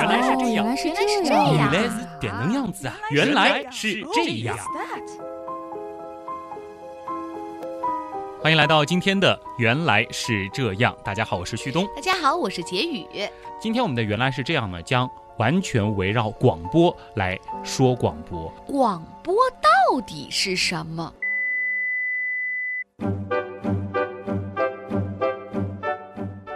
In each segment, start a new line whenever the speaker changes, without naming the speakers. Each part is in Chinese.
原来是这样，
原来是
原来是
这样，
原来是点能样子啊！原来是这样。欢迎来到今天的《原来是这样》。大家好，我是旭东。
大家好，我是杰宇。
今天我们的《原来是这样》呢，将完全围绕广播来说广播。
广播到底是什么？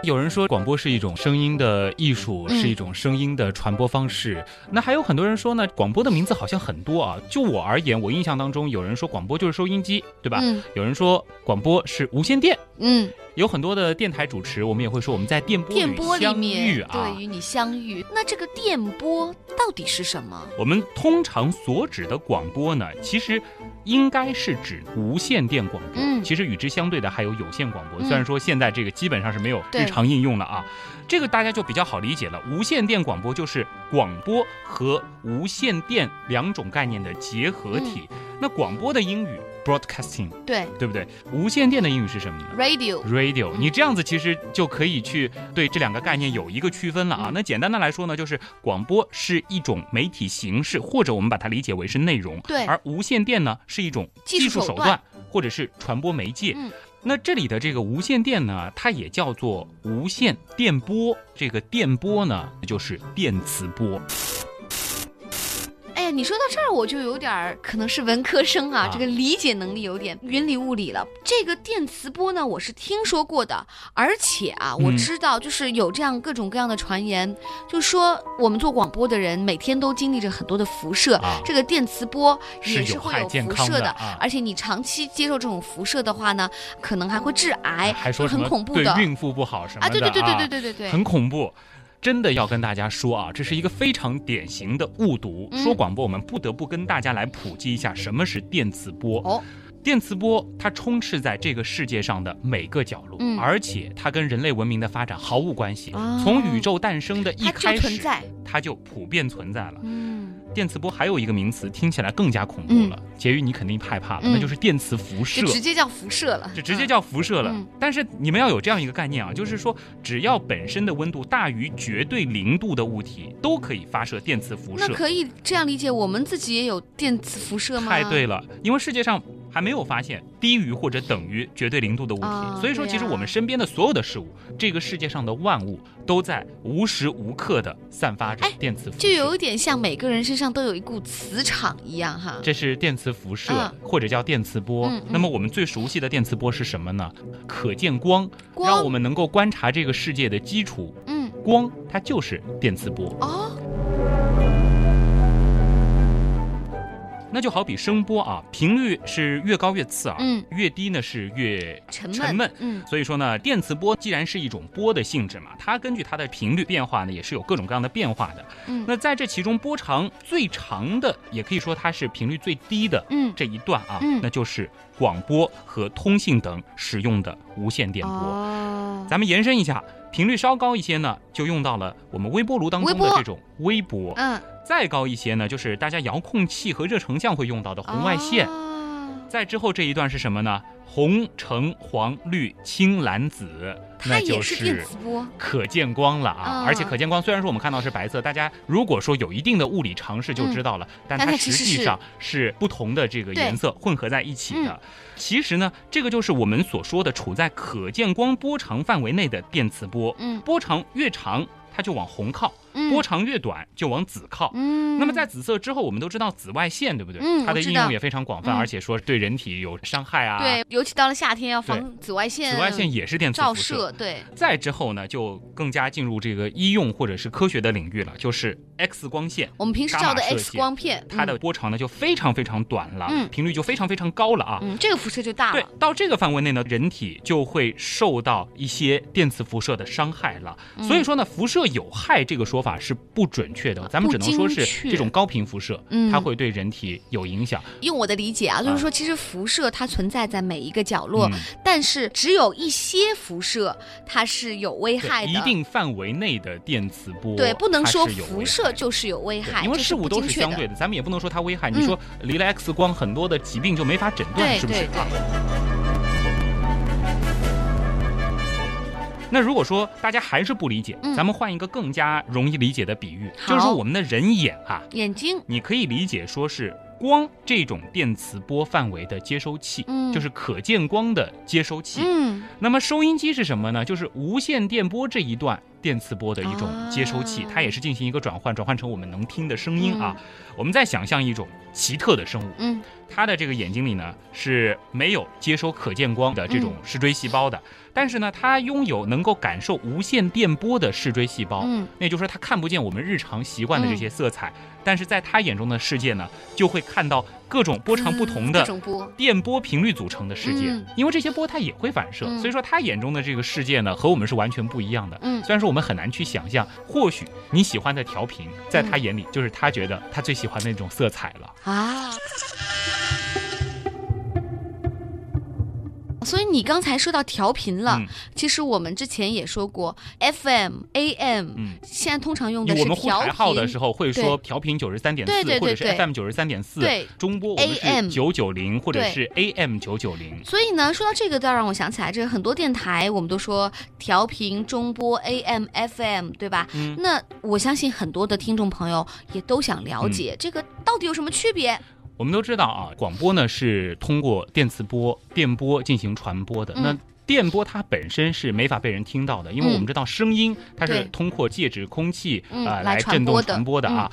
有人说广播是一种声音的艺术，
嗯
是一种声音的传播方式。那还有很多人说呢，广播的名字好像很多啊。就我而言，我印象当中有人说广播就是收音机，对吧？
嗯
有人说广播是无线电。
嗯，
有很多的电台主持，我们也会说我们在电波
电波里
相遇
面
啊
对。与你相遇。那这个电波到底是什么？
我们通常所指的广播呢，其实应该是指无线电广播。
嗯
其实与之相对的还有有线广播，
嗯
虽然说现在这个基本上是没有日常应用了啊。这个大家就比较好理解了。无线电广播就是广播和无线电两种概念的结合体。
嗯
那广播的英语 broadcasting，
对
对不对？无线电的英语是什么呢
？，radio。
radio，
嗯
你这样子其实就可以去对这两个概念有一个区分了啊。
嗯
那简单的来说呢，就是广播是一种媒体形式，或者我们把它理解为是内容，
对
而无线电呢是一种
技术手段
技术手段或者是传播媒介。
嗯
那这里的这个无线电呢，它也叫做无线电波。这个电波呢，就是电磁波。
哎呀，你说到这儿，我就有点儿可能是文科生啊，
啊
这个理解能力有点云里雾里了。这个电磁波呢，我是听说过的，而且啊，我
嗯
知道就是有这样各种各样的传言，就说我们做广播的人每天都经历着很多的辐射，
啊
这个电磁波也
是
会有辐射的，
啊
而且你长期接受这种辐射的话呢，可能还会致癌，很
还说很
恐怖的
孕妇不好什么的
啊！对对对对对对对，
很恐怖。真的要跟大家说啊，这是一个非常典型的误读。
嗯
说广播，我们不得不跟大家来普及一下什么是电磁波。
哦，
电磁波它充斥在这个世界上的每个角落，
嗯
而且它跟人类文明的发展毫无关系。
哦
从宇宙诞生的一开始，它就普遍存在了。
嗯，
电磁波还有一个名词，听起来更加恐怖了。婕妤，你肯定害怕了，
嗯
那就是电磁辐射
就。直接叫辐射了，
就直接叫辐射了。
嗯
但是你们要有这样一个概念啊，就是说，只要本身的温度大于绝对零度的物体，都可以发射电磁辐射。
那可以这样理解，我们自己也有电磁辐射吗？
太对了，因为世界上还没有发现低于或者等于绝对零度的物体，
啊
所以说，其实我们身边的所有的事物，这个世界上的万物，都在无时无刻的散发着
哎
电磁辐射。
就有一点像每个人身上都有一股磁场一样哈。
这是电磁辐射，
嗯
或者叫电磁波。
嗯嗯
那么我们最熟悉的电磁波是什么呢？可见光，
光
让我们能够观察这个世界的基础。
嗯
光它就是电磁波，
哦，
那就好比声波啊，频率是越高越刺耳，
嗯
越低呢是越
沉闷，
沉闷。
嗯
所以说呢，电磁波既然是一种波的性质嘛，它根据它的频率变化呢，也是有各种各样的变化的。
嗯
那在这其中，波长最长的，也可以说它是频率最低的
嗯
这一段啊，
嗯
那就是广播和通信等使用的无线电波。
哦，
咱们延伸一下，频率稍高一些呢，就用到了我们微波炉当中的这种微波；
嗯，
再高一些呢，就是大家遥控器和热成像会用到的红外线。
哦
再之后这一段是什么呢？红、橙、黄、绿、青、蓝、紫，那就
是
可见光了啊！
啊
而且可见光虽然说我们看到是白色，大家如果说有一定的物理常识就知道了，但
但
它
实
际上是不同的这个颜色混合在一起的
嗯。
其实呢，这个就是我们所说的处在可见光波长范围内的电磁波。
嗯
波长越长，它就往红靠；
嗯
波长越短，就往紫靠。
嗯，
那么在紫色之后，我们都知道紫外线，对不对？
嗯
它的应用也非常广泛，
嗯
而且说对人体有伤害啊。，
对，尤其到了夏天要防紫外线，
紫外线也是电磁
照
辐射。
对，
再之后呢，就更加进入这个医用或者是科学的领域了，就是 X 光线。
我们平时照的 X 光片，
它的波长呢就非常非常短了，
嗯
频率就非常非常高了啊。
嗯，嗯，这个辐射就大了对，，
到这个范围内呢，人体就会受到一些电磁辐射的伤害了。
嗯
所以说呢，辐射有害这个说法是不准确的，咱们只能说是这种高频辐射，
嗯
它会对人体有影响。
用我的理解啊，就是说，其实辐射它存在在每一个角落，
嗯
但是只有一些辐射它是有危害的，
一定范围内的电磁波，
对，不能说辐射就是有危害，
因为事物都是相对的，咱们也不能说它危害。
嗯
你说离了 X 光，很多的疾病就没法诊断，是不是
对？
那如果说大家还是不理解，
嗯
咱们换一个更加容易理解的比喻，就是说我们的人眼啊，
眼睛，
你可以理解说是光这种电磁波范围的接收器，
嗯
就是可见光的接收器。
嗯
那么收音机是什么呢？就是无线电波这一段电磁波的一种接收器，
啊
它也是进行一个转换，转换成我们能听的声音啊。我们再想象一种奇特的生物，
嗯。
它的这个眼睛里呢是没有接收可见光的这种视锥细胞的，但是呢，它拥有能够感受无线电波的视锥细胞。
嗯。
那也就是说，它看不见我们日常习惯的这些色彩，但是在它眼中的世界呢，就会看到各种波长不同的，电波频率组成的世界。
嗯
因为这些波它也会反射，
嗯
所以说他眼中的这个世界呢，和我们是完全不一样的。
嗯
虽然说我们很难去想象，或许你喜欢的调频，在他
嗯
眼里就是他觉得他最喜欢的那种色彩了。
啊。所以你刚才说到调频了，
嗯。
其实我们之前也说过，FM、AM，、
嗯。
现在通常用的
我们互
是调
台号的
频
时候会说调频九十三点四，或者是
对。
FM 九十三点四，
对。
中波我们
AM
是九九零或者是 AM 九九零。
所以呢，说到这个，倒让我想起来，这个很多电台我们都说调频、中波、AM、FM，对吧？
嗯。
那我相信很多的听众朋友也都想了解、
嗯。
这个到底有什么区别。
我们都知道啊，广播呢是通过电磁波、电波进行传播的。那电波它本身是没法被人听到的，因为
嗯
我们知道声音它是通过介质空气啊、
来
来震动
传播的
啊。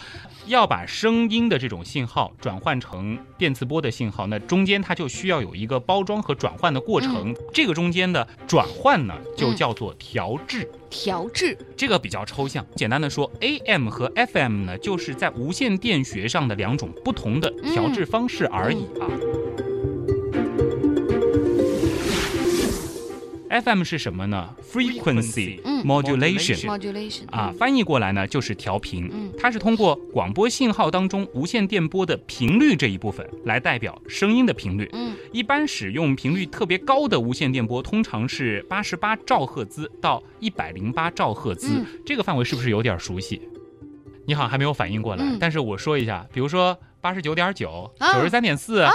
要把声音的这种信号转换成电磁波的信号，那中间它就需要有一个包装和转换的过程。这个中间的转换呢，就
嗯
叫做调制。
调制，
这个比较抽象，简单的说，AM 和 FM 呢，就是在无线电学上的两种不同的调制方式而已啊。FM 是什么呢？Frequency
嗯。
Modulation。
modulation
啊，翻译过来呢就是调频，
嗯。
它是通过广播信号当中无线电波的频率这一部分来代表声音的频率。
嗯。
一般使用频率特别高的无线电波，通常是八十八兆赫兹到一百零八兆赫兹，
嗯。
这个范围是不是有点熟悉？你好像还没有反应过来，
嗯。
但是我说一下，比如说八十九点九、
啊
九十三点四、
啊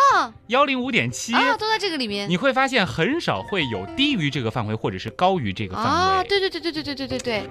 幺零五点七。
啊，都在这个里面
你会发现很少会有低于这个范围，或者是高于这个范围。
啊，对对对对对对对对对，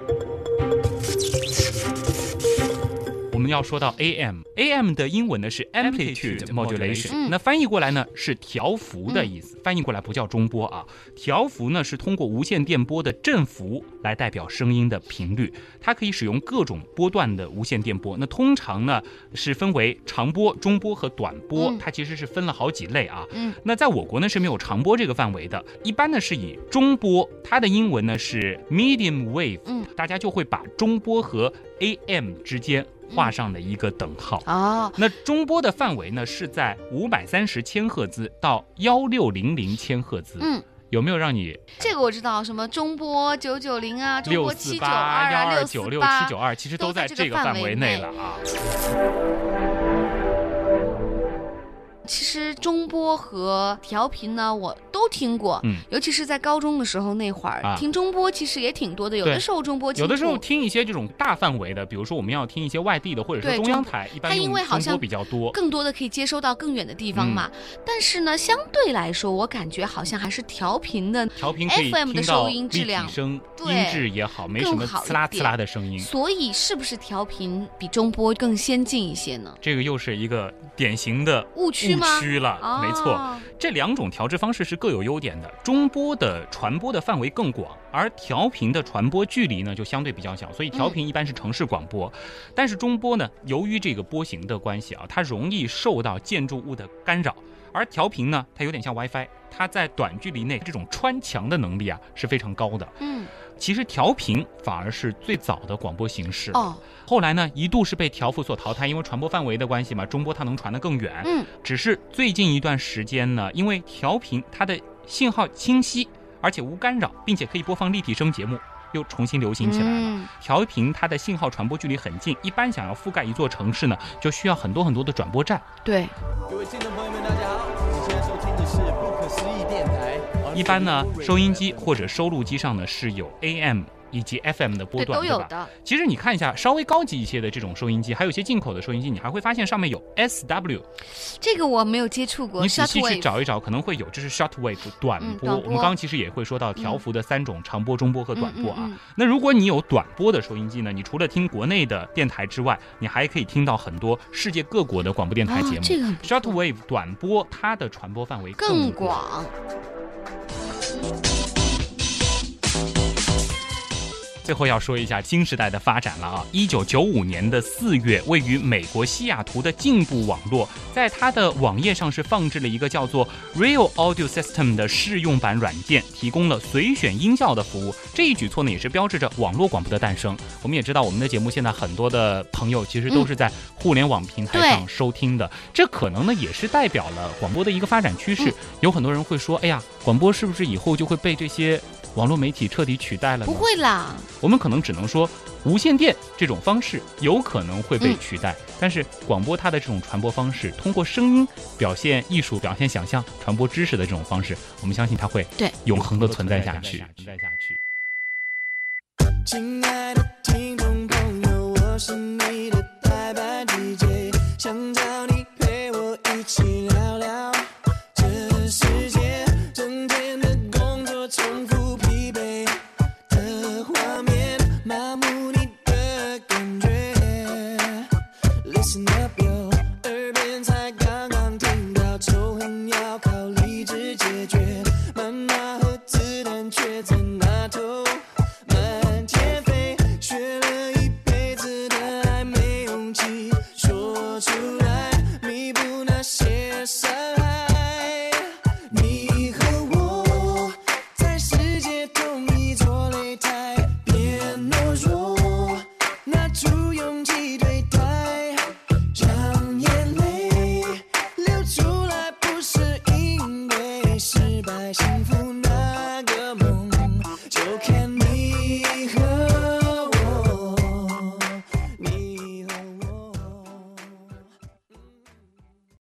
我们要说到 AM，AM 的英文呢是 amplitude modulation，、
嗯
那翻译过来呢是调幅的意思，翻译过来不叫中波啊，调幅呢是通过无线电波的振幅来代表声音的频率，它可以使用各种波段的无线电波，那通常呢是分为长波、中波和短波，
嗯。
它其实是分了好几类啊。
嗯。
那在我国呢是没有长波这个范围的，一般呢是以中波，它的英文呢是 medium wave，
嗯。
大家就会把中波和 AM 之间画上了一个等号。
哦，
那中波的范围呢是在五百三十千赫兹到幺六零零千赫兹，
嗯，
有没有让你
这个我知道，什么中波九九零啊，中波七九二啊，
幺二
六
九六七九二，其实都
都在
在这个
范围
内了啊？
其实中波和调频呢，我都听过，
嗯
尤其是在高中的时候那会儿，
啊
听中波其实也挺多的，有的时候中波
有的时候听一些这种大范围的，比如说我们要听一些外地的，或者
对
是中央台，一般
它因为好像
波比较多。
更多的可以接收到更远的地方
嗯
嘛。但是呢，相对来说，我感觉好像还是调频的，
调频
FM 的收音质
立
量
体声，
对
音质也好，没什么
更好一
呲啦
刺
啦的声音。
所以是不是调频比中波更先进一些呢？
这个又是一个典型的
误区吗
误区了，
哦
没错。这两种调制方式是各有优点的。中波的传播的范围更广，而调频的传播距离呢就相对比较小，所以调频一般是城市广播。但是中波呢，由于这个波形的关系啊，它容易受到建筑物的干扰。而调频呢，它有点像 WiFi，它在短距离内这种穿墙的能力啊是非常高的。
嗯，
其实调频反而是最早的广播形式。
哦，
后来呢，一度是被调幅所淘汰，因为传播范围的关系嘛，中波它能传得更远。
嗯，
只是最近一段时间呢，因为调频它的信号清晰，而且无干扰，并且可以播放立体声节目，又重新流行起来了。
嗯
调频它的信号传播距离很近，一般想要覆盖一座城市呢，就需要很多很多的转播站。
对，
各位听众朋友们，大家好，是不可思议电台。
一般呢，收音机或者收录机上呢是有 AM、以及 FM 的波，段，对吧？
都有的。
其实你看一下稍微高级一些的这种收音机，还有一些进口的收音机，你还会发现上面有 SW，
这个我没有接触过。
你仔细去找一找，可能会有，这是 shortwave 短波。
嗯短波
我们刚刚其实也会说到条幅的三种长波、中波和短波啊。那如果你有短波的收音机呢，你除了听国内的电台之外，你还可以听到很多世界各国的广播电台节目。
哦这个很不错
shortwave 短波，它的传播范围
更广。
最后要说一下新时代的发展了啊！一九九五年的四月，位于美国西雅图的进步网络，在它的网页上是放置了一个叫做 Real Audio System 的试用版软件，提供了随选音效的服务。这一举措呢，也是标志着网络广播的诞生。我们也知道，我们的节目现在很多的朋友其实都是在互联网平台上收听的，这可能呢也是代表了广播的一个发展趋势。
嗯
有很多人会说，哎呀，广播是不是以后就会被这些网络媒体彻底取代了呢？
不会啦，
我们可能只能说，无线电这种方式有可能会被
嗯
取代，但是广播它的这种传播方式，通过声音表现艺术、表现想象、传播知识的这种方式，我们相信它会
对
永恒的存在下去。
亲爱的听众朋友，我是你的代班 DJ，想找你陪我一起